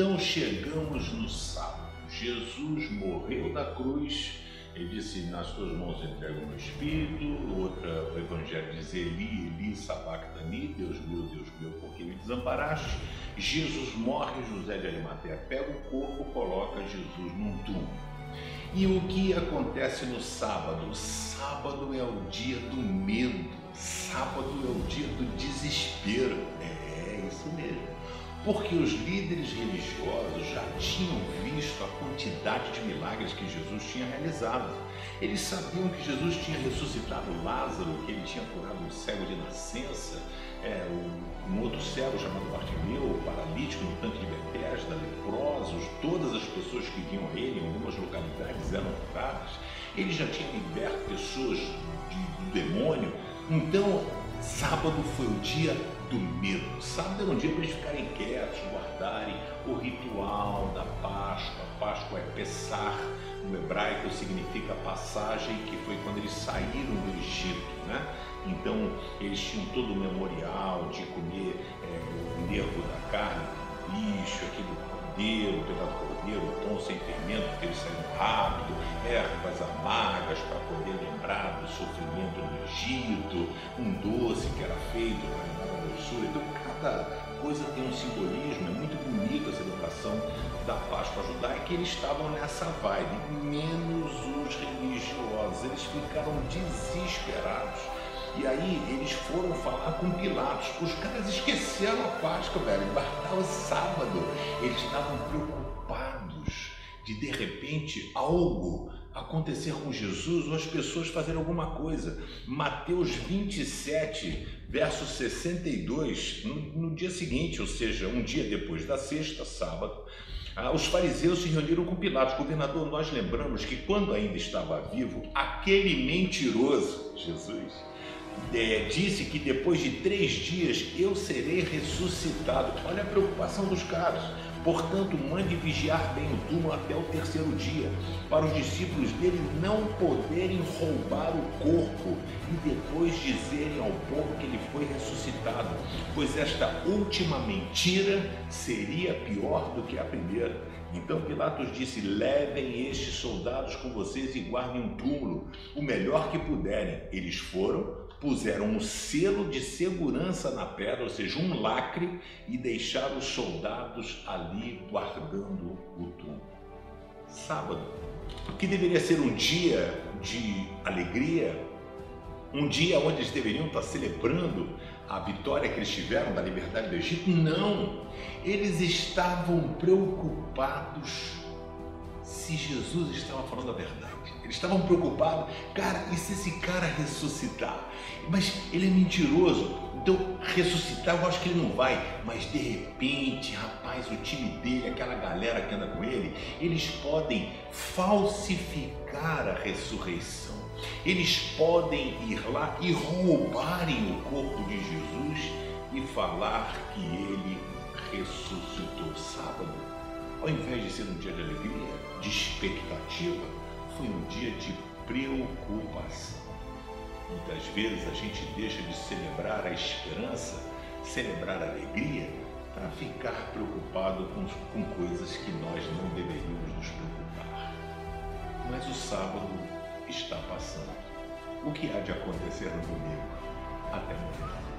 Então chegamos no sábado. Jesus morreu na cruz. Ele disse: Nas tuas mãos entrego o meu espírito. Outra, o Evangelho diz: Eli, Eli, sabactani, Deus meu, Deus meu, por que me desamparaste? Jesus morre, José de Arimateia pega o corpo, coloca Jesus num túmulo. E o que acontece no sábado? Sábado é o dia do medo, sábado é o dia do desespero. É, é isso mesmo porque os líderes religiosos já tinham visto a quantidade de milagres que Jesus tinha realizado. Eles sabiam que Jesus tinha ressuscitado Lázaro, que ele tinha curado um cego de nascença, é, um outro cego chamado Bartimeu, paralítico no tanque de Betesda, leprosos, todas as pessoas que vinham a ele em algumas localidades eram curadas. Ele já tinha liberto pessoas de, do demônio. Então, sábado foi o dia do medo. Sábado era um dia para eles ficarem quietos, guardarem o ritual da Páscoa. Páscoa é Pessar, no hebraico significa passagem, que foi quando eles saíram do Egito, né? Então eles tinham todo o memorial de comer é, o nervo da carne, do bicho, aquele cordeiro, o pedaço do cordeiro, pão sem fermento, porque eles saíram rápido, ervas amargas para poder lembrar do sofrimento no Egito, um doce que era feito para dar a doçura. Então cada coisa tem um simbolismo, é muito bonita a celebração da Páscoa judaica e eles estavam nessa vibe, menos os religiosos, eles ficaram desesperados e aí eles foram falar com Pilatos. Os caras esqueceram a Páscoa, velho. Estava sábado. Eles estavam preocupados de de repente algo acontecer com Jesus ou as pessoas fazerem alguma coisa. Mateus 27, verso 62, no, no dia seguinte, ou seja, um dia depois da sexta, sábado, ah, os fariseus se reuniram com Pilatos. Governador, nós lembramos que quando ainda estava vivo, aquele mentiroso, Jesus, é, disse que depois de três dias eu serei ressuscitado. Olha a preocupação dos caras. Portanto, mande vigiar bem o túmulo até o terceiro dia, para os discípulos dele não poderem roubar o corpo e depois dizerem ao povo que ele foi ressuscitado, pois esta última mentira seria pior do que a primeira. Então Pilatos disse: Levem estes soldados com vocês e guardem um túmulo, o melhor que puderem. Eles foram, puseram um selo de segurança na pedra, ou seja, um lacre, e deixaram os soldados ali guardando o túmulo. Sábado, que deveria ser um dia de alegria, um dia onde eles deveriam estar celebrando a vitória que eles tiveram da liberdade do Egito. Não! Eles estavam preocupados se Jesus estava falando a verdade. Eles estavam preocupados, cara, e se esse cara ressuscitar? Mas ele é mentiroso, então ressuscitar eu acho que ele não vai. Mas de repente, rapaz, o time dele, aquela galera que anda com ele, eles podem falsificar a ressurreição. Eles podem ir lá e roubarem o corpo de Jesus e falar que ele ressuscitou sábado. Ao invés de ser um dia de alegria, de expectativa, foi um dia de preocupação. Muitas vezes a gente deixa de celebrar a esperança, celebrar a alegria, para ficar preocupado com, com coisas que nós não deveríamos nos preocupar. Mas o sábado está passando. O que há de acontecer no domingo? Até amanhã.